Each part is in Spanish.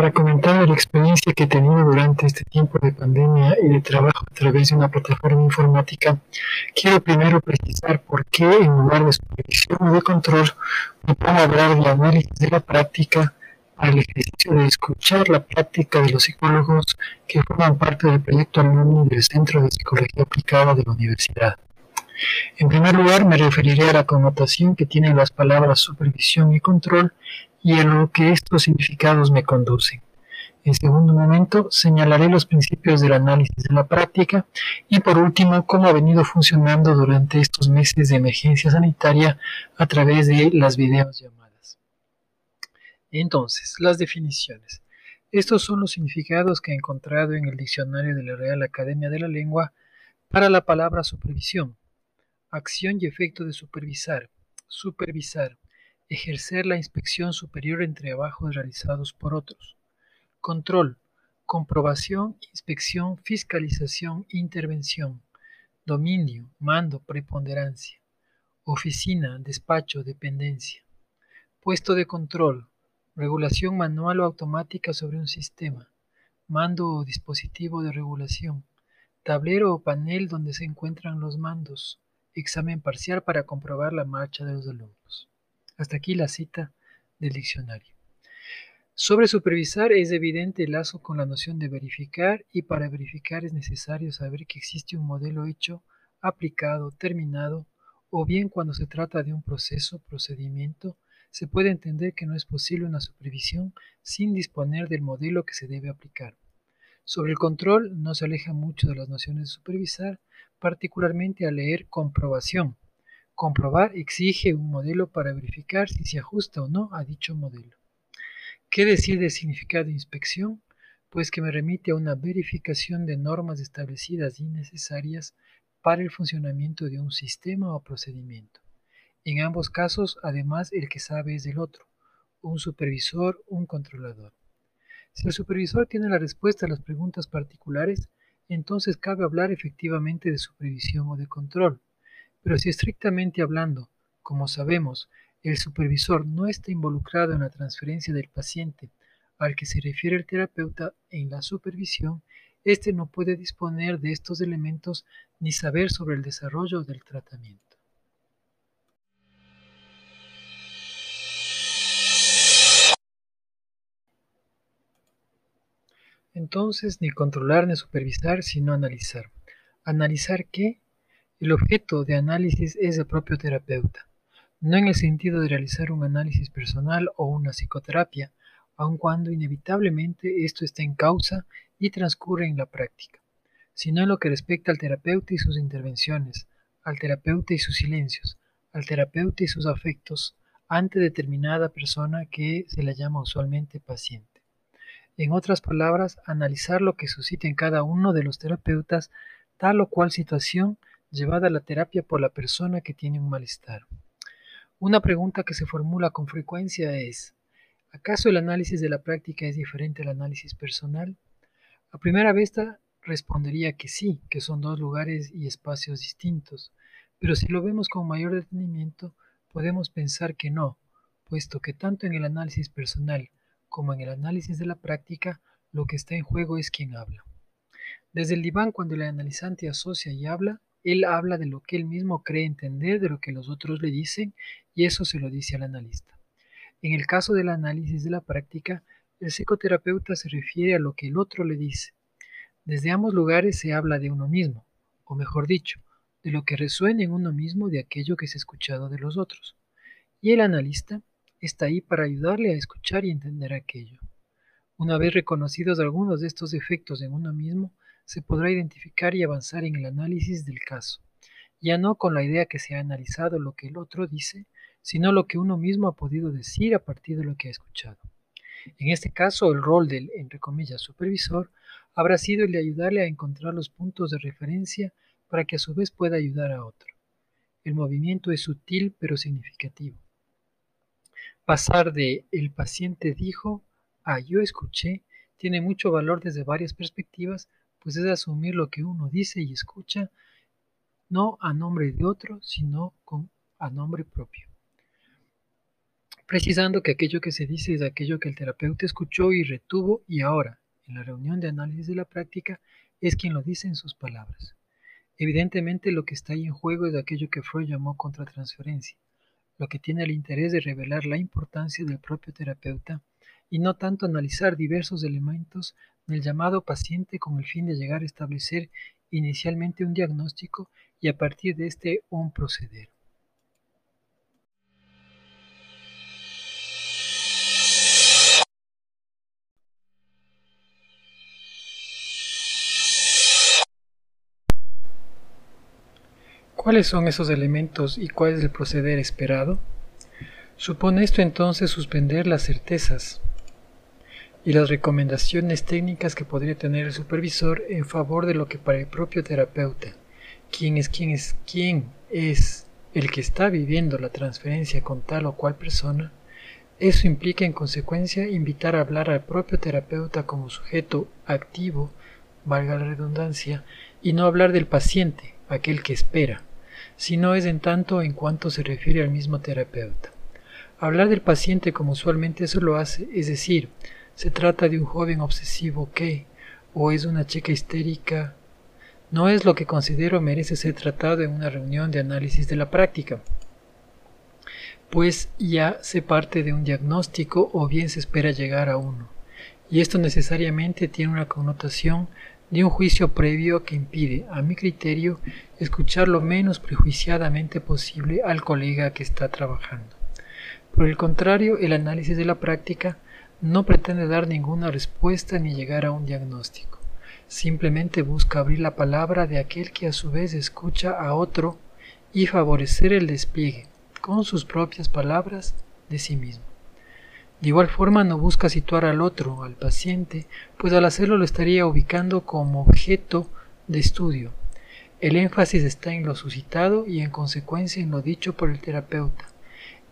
para comentar la experiencia que he tenido durante este tiempo de pandemia y de trabajo a través de una plataforma informática, quiero primero precisar por qué en lugar de supervisión o de control me a hablar de análisis de la práctica el ejercicio de escuchar la práctica de los psicólogos que forman parte del proyecto alumni del Centro de Psicología Aplicada de la Universidad. En primer lugar, me referiré a la connotación que tienen las palabras supervisión y control y a lo que estos significados me conducen. En segundo momento, señalaré los principios del análisis de la práctica y por último, cómo ha venido funcionando durante estos meses de emergencia sanitaria a través de las videollamadas. Entonces, las definiciones. Estos son los significados que he encontrado en el diccionario de la Real Academia de la Lengua para la palabra supervisión. Acción y efecto de supervisar. Supervisar ejercer la inspección superior en trabajos realizados por otros. Control, comprobación, inspección, fiscalización, intervención. Dominio, mando, preponderancia. Oficina, despacho, dependencia. Puesto de control, regulación manual o automática sobre un sistema. Mando o dispositivo de regulación. Tablero o panel donde se encuentran los mandos. Examen parcial para comprobar la marcha de los alumnos. Hasta aquí la cita del diccionario. Sobre supervisar es evidente el lazo con la noción de verificar y para verificar es necesario saber que existe un modelo hecho, aplicado, terminado o bien cuando se trata de un proceso, procedimiento, se puede entender que no es posible una supervisión sin disponer del modelo que se debe aplicar. Sobre el control no se aleja mucho de las nociones de supervisar, particularmente al leer comprobación, Comprobar exige un modelo para verificar si se ajusta o no a dicho modelo. ¿Qué decir del significado de inspección? Pues que me remite a una verificación de normas establecidas y necesarias para el funcionamiento de un sistema o procedimiento. En ambos casos, además, el que sabe es el otro, un supervisor, un controlador. Si el supervisor tiene la respuesta a las preguntas particulares, entonces cabe hablar efectivamente de supervisión o de control. Pero si estrictamente hablando, como sabemos, el supervisor no está involucrado en la transferencia del paciente al que se refiere el terapeuta en la supervisión, éste no puede disponer de estos elementos ni saber sobre el desarrollo del tratamiento. Entonces, ni controlar ni supervisar, sino analizar. ¿Analizar qué? El objeto de análisis es el propio terapeuta, no en el sentido de realizar un análisis personal o una psicoterapia, aun cuando inevitablemente esto está en causa y transcurre en la práctica, sino en lo que respecta al terapeuta y sus intervenciones, al terapeuta y sus silencios, al terapeuta y sus afectos ante determinada persona que se la llama usualmente paciente. En otras palabras, analizar lo que suscita en cada uno de los terapeutas tal o cual situación llevada a la terapia por la persona que tiene un malestar. Una pregunta que se formula con frecuencia es, ¿acaso el análisis de la práctica es diferente al análisis personal? A primera vista respondería que sí, que son dos lugares y espacios distintos, pero si lo vemos con mayor detenimiento, podemos pensar que no, puesto que tanto en el análisis personal como en el análisis de la práctica, lo que está en juego es quien habla. Desde el diván, cuando el analizante asocia y habla, él habla de lo que él mismo cree entender, de lo que los otros le dicen, y eso se lo dice al analista. En el caso del análisis de la práctica, el psicoterapeuta se refiere a lo que el otro le dice. Desde ambos lugares se habla de uno mismo, o mejor dicho, de lo que resuena en uno mismo de aquello que se ha escuchado de los otros. Y el analista está ahí para ayudarle a escuchar y entender aquello. Una vez reconocidos algunos de estos efectos en uno mismo, se podrá identificar y avanzar en el análisis del caso, ya no con la idea que se ha analizado lo que el otro dice, sino lo que uno mismo ha podido decir a partir de lo que ha escuchado. En este caso, el rol del, entre supervisor habrá sido el de ayudarle a encontrar los puntos de referencia para que a su vez pueda ayudar a otro. El movimiento es sutil pero significativo. Pasar de el paciente dijo a yo escuché tiene mucho valor desde varias perspectivas pues es asumir lo que uno dice y escucha, no a nombre de otro, sino a nombre propio. precisando que aquello que se dice es aquello que el terapeuta escuchó y retuvo y ahora, en la reunión de análisis de la práctica, es quien lo dice en sus palabras. Evidentemente lo que está ahí en juego es aquello que Freud llamó contratransferencia, lo que tiene el interés de revelar la importancia del propio terapeuta y no tanto analizar diversos elementos del llamado paciente con el fin de llegar a establecer inicialmente un diagnóstico y a partir de este un proceder. ¿Cuáles son esos elementos y cuál es el proceder esperado? Supone esto entonces suspender las certezas y las recomendaciones técnicas que podría tener el supervisor en favor de lo que para el propio terapeuta, quién es quién es quién es el que está viviendo la transferencia con tal o cual persona, eso implica en consecuencia invitar a hablar al propio terapeuta como sujeto activo, valga la redundancia, y no hablar del paciente, aquel que espera si no es en tanto en cuanto se refiere al mismo terapeuta. Hablar del paciente como usualmente eso lo hace, es decir, se trata de un joven obsesivo que, o es una chica histérica, no es lo que considero merece ser tratado en una reunión de análisis de la práctica, pues ya se parte de un diagnóstico o bien se espera llegar a uno, y esto necesariamente tiene una connotación de un juicio previo que impide, a mi criterio, escuchar lo menos prejuiciadamente posible al colega que está trabajando. Por el contrario, el análisis de la práctica no pretende dar ninguna respuesta ni llegar a un diagnóstico. Simplemente busca abrir la palabra de aquel que a su vez escucha a otro y favorecer el despliegue, con sus propias palabras, de sí mismo. De igual forma no busca situar al otro, al paciente, pues al hacerlo lo estaría ubicando como objeto de estudio. El énfasis está en lo suscitado y en consecuencia en lo dicho por el terapeuta.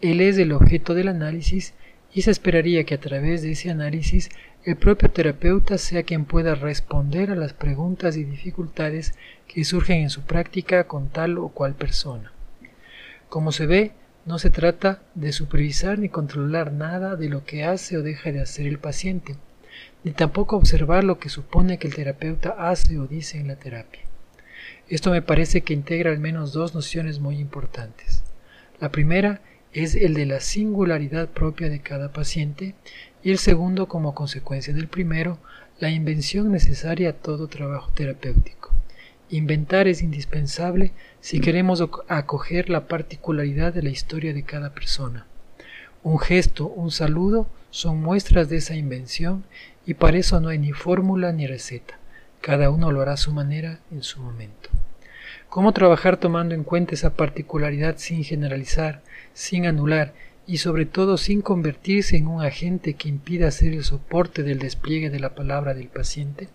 Él es el objeto del análisis y se esperaría que a través de ese análisis el propio terapeuta sea quien pueda responder a las preguntas y dificultades que surgen en su práctica con tal o cual persona. Como se ve, no se trata de supervisar ni controlar nada de lo que hace o deja de hacer el paciente, ni tampoco observar lo que supone que el terapeuta hace o dice en la terapia. Esto me parece que integra al menos dos nociones muy importantes. La primera es el de la singularidad propia de cada paciente y el segundo, como consecuencia del primero, la invención necesaria a todo trabajo terapéutico. Inventar es indispensable si queremos acoger la particularidad de la historia de cada persona. Un gesto, un saludo son muestras de esa invención y para eso no hay ni fórmula ni receta. Cada uno lo hará a su manera en su momento. ¿Cómo trabajar tomando en cuenta esa particularidad sin generalizar, sin anular y sobre todo sin convertirse en un agente que impida ser el soporte del despliegue de la palabra del paciente?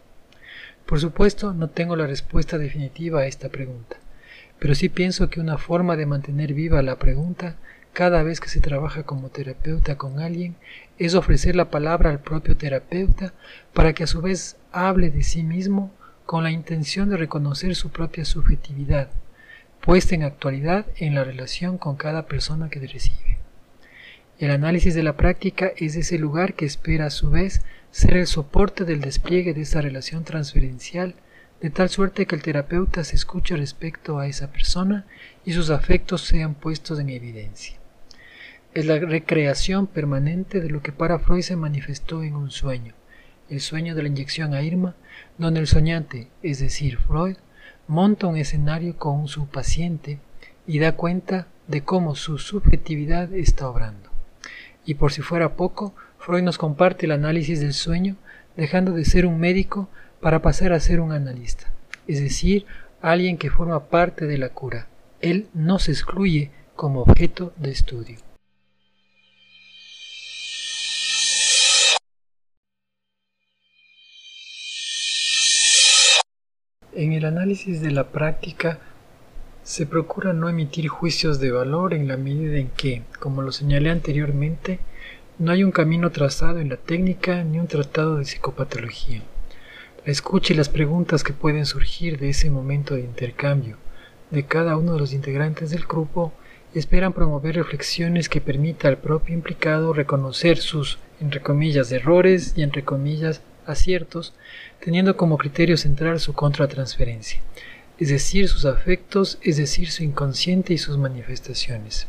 Por supuesto, no tengo la respuesta definitiva a esta pregunta, pero sí pienso que una forma de mantener viva la pregunta cada vez que se trabaja como terapeuta con alguien es ofrecer la palabra al propio terapeuta para que a su vez hable de sí mismo con la intención de reconocer su propia subjetividad, puesta en actualidad en la relación con cada persona que recibe. El análisis de la práctica es ese lugar que espera a su vez ser el soporte del despliegue de esa relación transferencial, de tal suerte que el terapeuta se escuche respecto a esa persona y sus afectos sean puestos en evidencia. Es la recreación permanente de lo que para Freud se manifestó en un sueño, el sueño de la inyección a Irma, donde el soñante, es decir, Freud, monta un escenario con su paciente y da cuenta de cómo su subjetividad está obrando. Y por si fuera poco, Freud nos comparte el análisis del sueño, dejando de ser un médico para pasar a ser un analista, es decir, alguien que forma parte de la cura. Él no se excluye como objeto de estudio. En el análisis de la práctica se procura no emitir juicios de valor en la medida en que, como lo señalé anteriormente, no hay un camino trazado en la técnica ni un tratado de psicopatología. La escucha y las preguntas que pueden surgir de ese momento de intercambio de cada uno de los integrantes del grupo esperan promover reflexiones que permita al propio implicado reconocer sus, entre comillas, errores y entre comillas, aciertos, teniendo como criterio central su contratransferencia, es decir, sus afectos, es decir, su inconsciente y sus manifestaciones.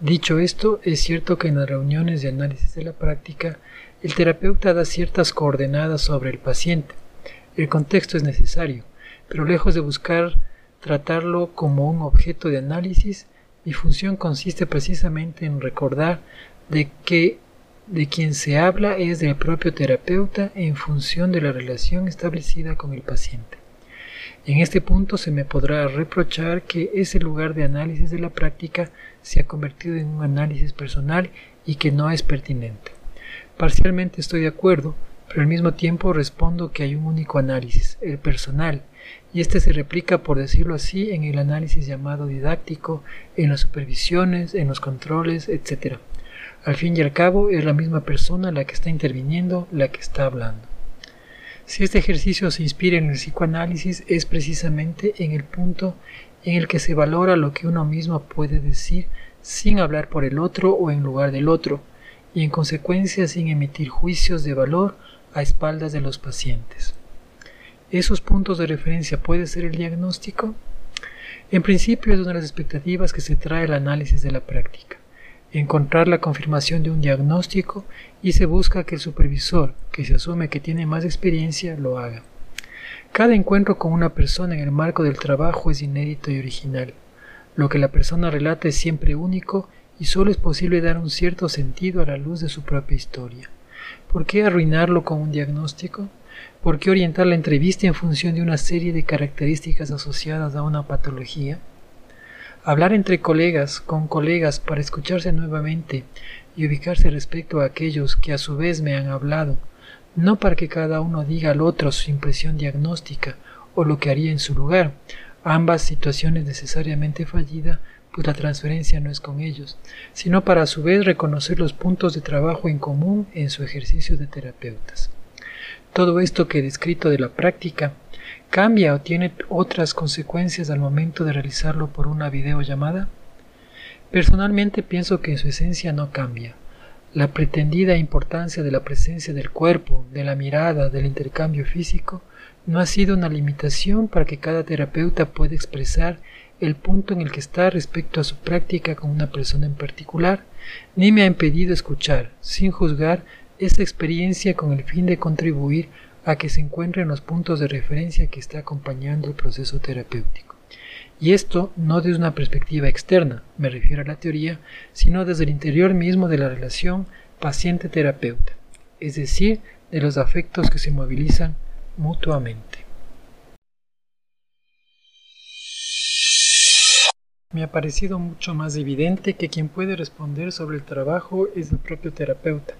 Dicho esto, es cierto que en las reuniones de análisis de la práctica, el terapeuta da ciertas coordenadas sobre el paciente. El contexto es necesario, pero lejos de buscar tratarlo como un objeto de análisis, mi función consiste precisamente en recordar de que de quien se habla es del propio terapeuta en función de la relación establecida con el paciente. En este punto se me podrá reprochar que ese lugar de análisis de la práctica se ha convertido en un análisis personal y que no es pertinente. Parcialmente estoy de acuerdo, pero al mismo tiempo respondo que hay un único análisis, el personal, y este se replica, por decirlo así, en el análisis llamado didáctico, en las supervisiones, en los controles, etc. Al fin y al cabo es la misma persona la que está interviniendo, la que está hablando. Si este ejercicio se inspira en el psicoanálisis es precisamente en el punto en el que se valora lo que uno mismo puede decir sin hablar por el otro o en lugar del otro, y en consecuencia sin emitir juicios de valor a espaldas de los pacientes. ¿Esos puntos de referencia puede ser el diagnóstico? En principio es una de las expectativas que se trae el análisis de la práctica encontrar la confirmación de un diagnóstico y se busca que el supervisor, que se asume que tiene más experiencia, lo haga. Cada encuentro con una persona en el marco del trabajo es inédito y original. Lo que la persona relata es siempre único y solo es posible dar un cierto sentido a la luz de su propia historia. ¿Por qué arruinarlo con un diagnóstico? ¿Por qué orientar la entrevista en función de una serie de características asociadas a una patología? Hablar entre colegas, con colegas, para escucharse nuevamente y ubicarse respecto a aquellos que a su vez me han hablado, no para que cada uno diga al otro su impresión diagnóstica o lo que haría en su lugar, ambas situaciones necesariamente fallida, pues la transferencia no es con ellos, sino para a su vez reconocer los puntos de trabajo en común en su ejercicio de terapeutas. Todo esto que he descrito de la práctica ¿Cambia o tiene otras consecuencias al momento de realizarlo por una videollamada? Personalmente pienso que su esencia no cambia. La pretendida importancia de la presencia del cuerpo, de la mirada, del intercambio físico, no ha sido una limitación para que cada terapeuta pueda expresar el punto en el que está respecto a su práctica con una persona en particular, ni me ha impedido escuchar, sin juzgar, esa experiencia con el fin de contribuir a que se encuentren los puntos de referencia que está acompañando el proceso terapéutico. Y esto no desde una perspectiva externa, me refiero a la teoría, sino desde el interior mismo de la relación paciente-terapeuta, es decir, de los afectos que se movilizan mutuamente. Me ha parecido mucho más evidente que quien puede responder sobre el trabajo es el propio terapeuta,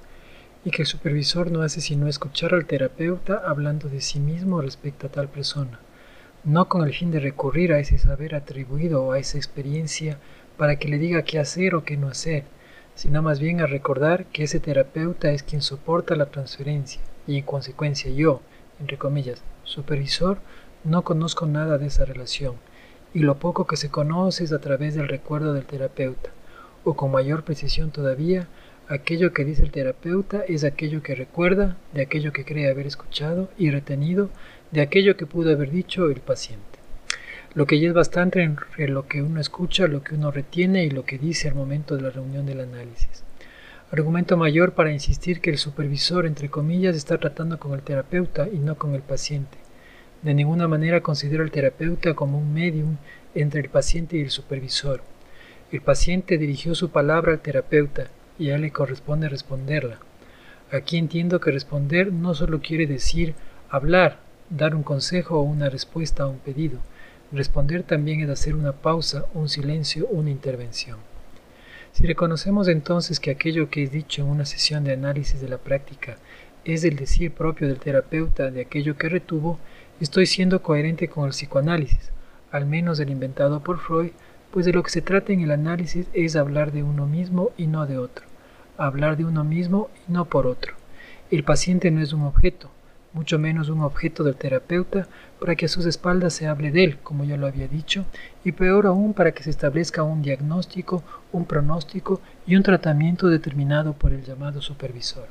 y que el supervisor no hace sino escuchar al terapeuta hablando de sí mismo respecto a tal persona, no con el fin de recurrir a ese saber atribuido o a esa experiencia para que le diga qué hacer o qué no hacer, sino más bien a recordar que ese terapeuta es quien soporta la transferencia y en consecuencia yo, entre comillas, supervisor, no conozco nada de esa relación y lo poco que se conoce es a través del recuerdo del terapeuta, o con mayor precisión todavía, Aquello que dice el terapeuta es aquello que recuerda, de aquello que cree haber escuchado y retenido, de aquello que pudo haber dicho el paciente. Lo que ya es bastante entre lo que uno escucha, lo que uno retiene y lo que dice al momento de la reunión del análisis. Argumento mayor para insistir que el supervisor, entre comillas, está tratando con el terapeuta y no con el paciente. De ninguna manera considero al terapeuta como un medium entre el paciente y el supervisor. El paciente dirigió su palabra al terapeuta y a le corresponde responderla. Aquí entiendo que responder no solo quiere decir hablar, dar un consejo o una respuesta a un pedido. Responder también es hacer una pausa, un silencio, una intervención. Si reconocemos entonces que aquello que es dicho en una sesión de análisis de la práctica es el decir propio del terapeuta de aquello que retuvo, estoy siendo coherente con el psicoanálisis, al menos el inventado por Freud, pues de lo que se trata en el análisis es hablar de uno mismo y no de otro, hablar de uno mismo y no por otro. El paciente no es un objeto, mucho menos un objeto del terapeuta para que a sus espaldas se hable de él, como ya lo había dicho, y peor aún para que se establezca un diagnóstico, un pronóstico y un tratamiento determinado por el llamado supervisor.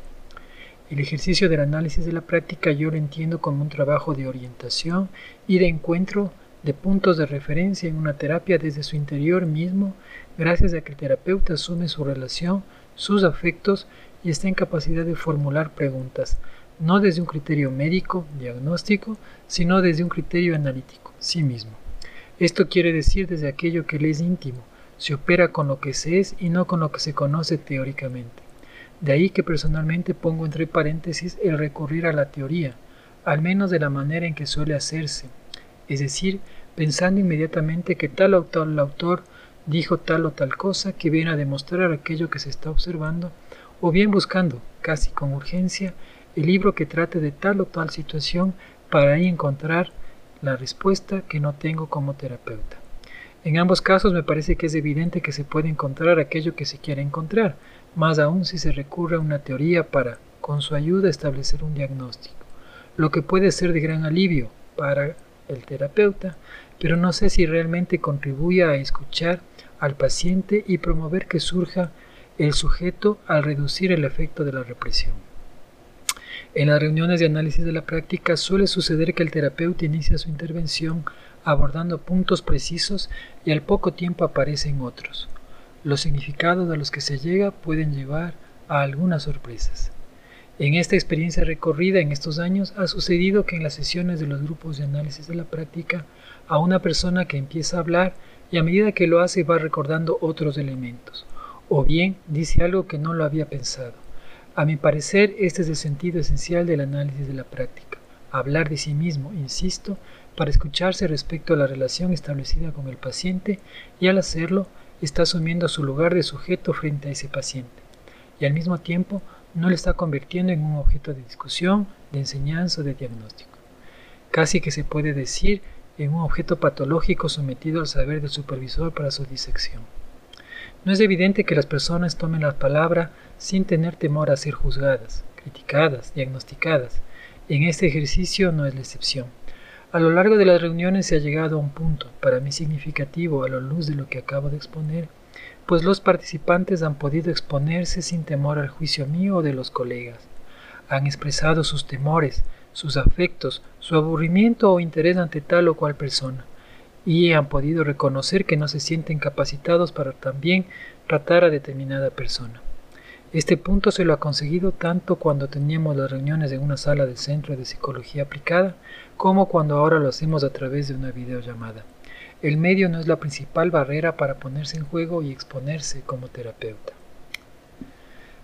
El ejercicio del análisis de la práctica yo lo entiendo como un trabajo de orientación y de encuentro de puntos de referencia en una terapia desde su interior mismo, gracias a que el terapeuta asume su relación, sus afectos y está en capacidad de formular preguntas, no desde un criterio médico, diagnóstico, sino desde un criterio analítico, sí mismo. Esto quiere decir desde aquello que le es íntimo, se opera con lo que se es y no con lo que se conoce teóricamente. De ahí que personalmente pongo entre paréntesis el recurrir a la teoría, al menos de la manera en que suele hacerse, es decir, pensando inmediatamente que tal o tal autor dijo tal o tal cosa que viene a demostrar aquello que se está observando, o bien buscando, casi con urgencia, el libro que trate de tal o tal situación para ahí encontrar la respuesta que no tengo como terapeuta. En ambos casos me parece que es evidente que se puede encontrar aquello que se quiere encontrar, más aún si se recurre a una teoría para, con su ayuda, establecer un diagnóstico, lo que puede ser de gran alivio para el terapeuta, pero no sé si realmente contribuye a escuchar al paciente y promover que surja el sujeto al reducir el efecto de la represión. En las reuniones de análisis de la práctica suele suceder que el terapeuta inicia su intervención abordando puntos precisos y al poco tiempo aparecen otros. Los significados a los que se llega pueden llevar a algunas sorpresas. En esta experiencia recorrida en estos años ha sucedido que en las sesiones de los grupos de análisis de la práctica a una persona que empieza a hablar y a medida que lo hace va recordando otros elementos, o bien dice algo que no lo había pensado. A mi parecer, este es el sentido esencial del análisis de la práctica. Hablar de sí mismo, insisto, para escucharse respecto a la relación establecida con el paciente y al hacerlo está asumiendo su lugar de sujeto frente a ese paciente. Y al mismo tiempo no le está convirtiendo en un objeto de discusión, de enseñanza o de diagnóstico. Casi que se puede decir en un objeto patológico sometido al saber del supervisor para su disección. No es evidente que las personas tomen la palabra sin tener temor a ser juzgadas, criticadas, diagnosticadas. En este ejercicio no es la excepción. A lo largo de las reuniones se ha llegado a un punto, para mí significativo a la luz de lo que acabo de exponer, pues los participantes han podido exponerse sin temor al juicio mío o de los colegas. Han expresado sus temores, sus afectos, su aburrimiento o interés ante tal o cual persona y han podido reconocer que no se sienten capacitados para también tratar a determinada persona. Este punto se lo ha conseguido tanto cuando teníamos las reuniones en una sala del Centro de Psicología Aplicada como cuando ahora lo hacemos a través de una videollamada. El medio no es la principal barrera para ponerse en juego y exponerse como terapeuta.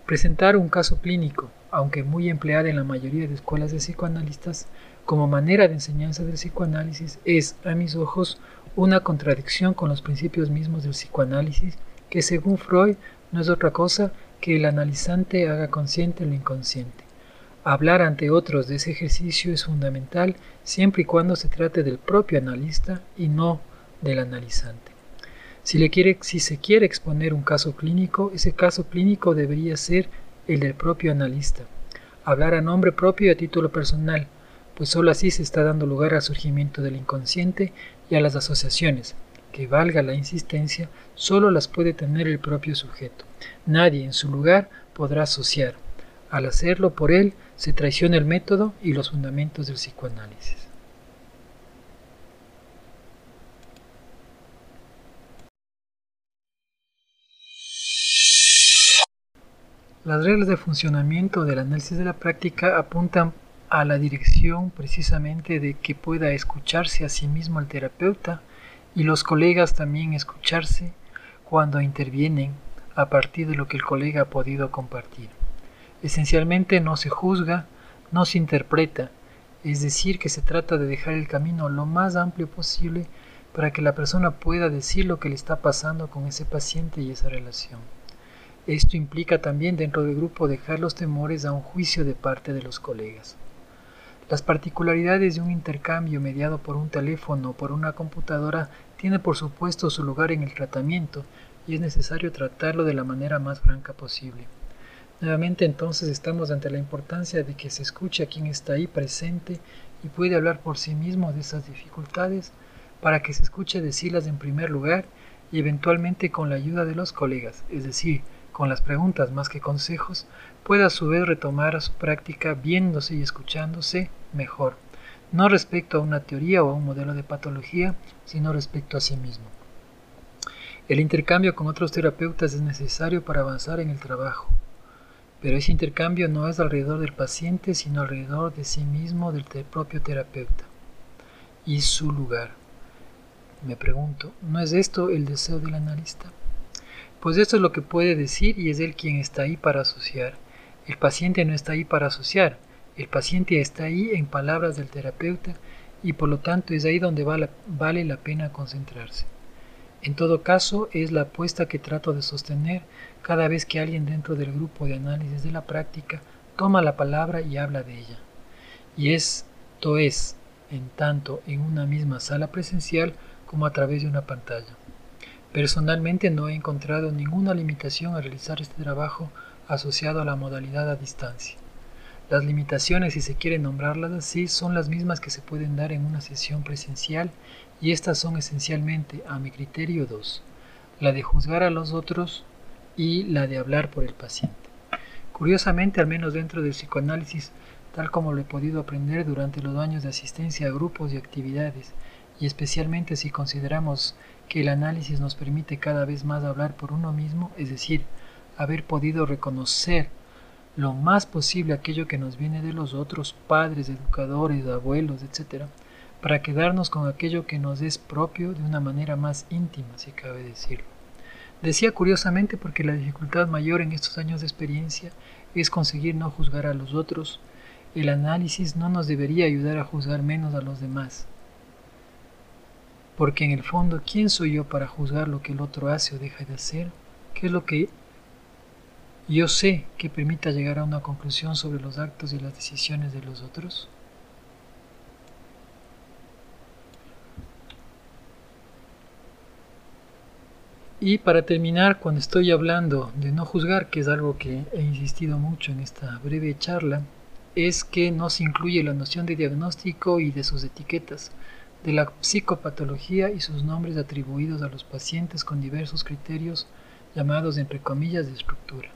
Presentar un caso clínico, aunque muy empleada en la mayoría de escuelas de psicoanalistas, como manera de enseñanza del psicoanálisis es, a mis ojos, una contradicción con los principios mismos del psicoanálisis, que según Freud no es otra cosa que el analizante haga consciente lo inconsciente. Hablar ante otros de ese ejercicio es fundamental siempre y cuando se trate del propio analista y no del analizante. Si, se quiere exponer un caso clínico, ese caso clínico debería ser el del propio analista. Hablar a nombre propio y a título personal, pues sólo así se está dando lugar al surgimiento del inconsciente y a las asociaciones, que valga la insistencia, solo las puede tener el propio sujeto. Nadie en su lugar podrá asociar. Al hacerlo por él, se traiciona el método y los fundamentos del psicoanálisis. Las reglas de funcionamiento del análisis de la práctica apuntan a la dirección precisamente de que pueda escucharse a sí mismo el terapeuta y los colegas también escucharse cuando intervienen a partir de lo que el colega ha podido compartir. Esencialmente no se juzga, no se interpreta, es decir, que se trata de dejar el camino lo más amplio posible para que la persona pueda decir lo que le está pasando con ese paciente y esa relación. Esto implica también dentro del grupo dejar los temores a un juicio de parte de los colegas. Las particularidades de un intercambio mediado por un teléfono o por una computadora tiene por supuesto su lugar en el tratamiento y es necesario tratarlo de la manera más franca posible. Nuevamente entonces estamos ante la importancia de que se escuche a quien está ahí presente y puede hablar por sí mismo de esas dificultades para que se escuche decirlas en primer lugar y eventualmente con la ayuda de los colegas, es decir, con las preguntas más que consejos, pueda a su vez retomar a su práctica viéndose y escuchándose mejor, no respecto a una teoría o a un modelo de patología, sino respecto a sí mismo. El intercambio con otros terapeutas es necesario para avanzar en el trabajo, pero ese intercambio no es alrededor del paciente, sino alrededor de sí mismo, del propio terapeuta y su lugar. Me pregunto, ¿no es esto el deseo del analista? Pues esto es lo que puede decir y es él quien está ahí para asociar. El paciente no está ahí para asociar, el paciente está ahí en palabras del terapeuta y por lo tanto es ahí donde vale la pena concentrarse. En todo caso, es la apuesta que trato de sostener cada vez que alguien dentro del grupo de análisis de la práctica toma la palabra y habla de ella. Y esto es, en tanto en una misma sala presencial como a través de una pantalla. Personalmente no he encontrado ninguna limitación a realizar este trabajo asociado a la modalidad a distancia. Las limitaciones, si se quiere nombrarlas así, son las mismas que se pueden dar en una sesión presencial y estas son esencialmente, a mi criterio, dos. La de juzgar a los otros y la de hablar por el paciente. Curiosamente, al menos dentro del psicoanálisis, tal como lo he podido aprender durante los años de asistencia a grupos y actividades, y especialmente si consideramos que el análisis nos permite cada vez más hablar por uno mismo, es decir, haber podido reconocer lo más posible aquello que nos viene de los otros padres, educadores, abuelos, etc., para quedarnos con aquello que nos es propio de una manera más íntima, si cabe decirlo. Decía curiosamente porque la dificultad mayor en estos años de experiencia es conseguir no juzgar a los otros. El análisis no nos debería ayudar a juzgar menos a los demás, porque en el fondo, ¿quién soy yo para juzgar lo que el otro hace o deja de hacer? ¿Qué es lo que yo sé que permita llegar a una conclusión sobre los actos y las decisiones de los otros? Y para terminar, cuando estoy hablando de no juzgar, que es algo que he insistido mucho en esta breve charla, es que no se incluye la noción de diagnóstico y de sus etiquetas de la psicopatología y sus nombres atribuidos a los pacientes con diversos criterios llamados entre comillas de estructura.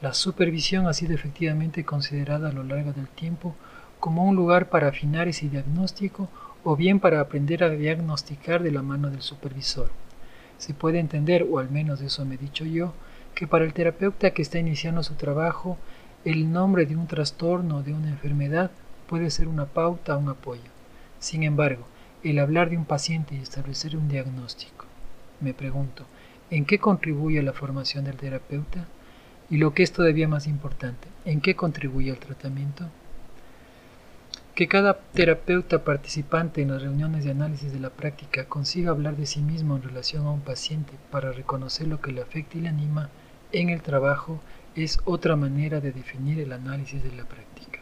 La supervisión ha sido efectivamente considerada a lo largo del tiempo como un lugar para afinar ese diagnóstico o bien para aprender a diagnosticar de la mano del supervisor. Se puede entender, o al menos eso me he dicho yo, que para el terapeuta que está iniciando su trabajo, el nombre de un trastorno o de una enfermedad puede ser una pauta un apoyo. Sin embargo, el hablar de un paciente y establecer un diagnóstico. Me pregunto, ¿en qué contribuye a la formación del terapeuta? Y lo que es todavía más importante, ¿en qué contribuye al tratamiento? Que cada terapeuta participante en las reuniones de análisis de la práctica consiga hablar de sí mismo en relación a un paciente para reconocer lo que le afecta y le anima en el trabajo es otra manera de definir el análisis de la práctica.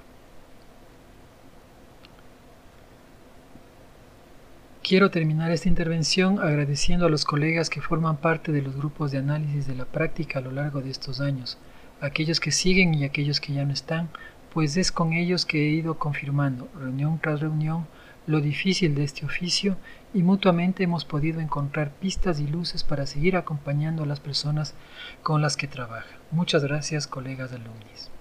Quiero terminar esta intervención agradeciendo a los colegas que forman parte de los grupos de análisis de la práctica a lo largo de estos años, aquellos que siguen y aquellos que ya no están, pues es con ellos que he ido confirmando, reunión tras reunión, lo difícil de este oficio y mutuamente hemos podido encontrar pistas y luces para seguir acompañando a las personas con las que trabaja. Muchas gracias, colegas alumnis.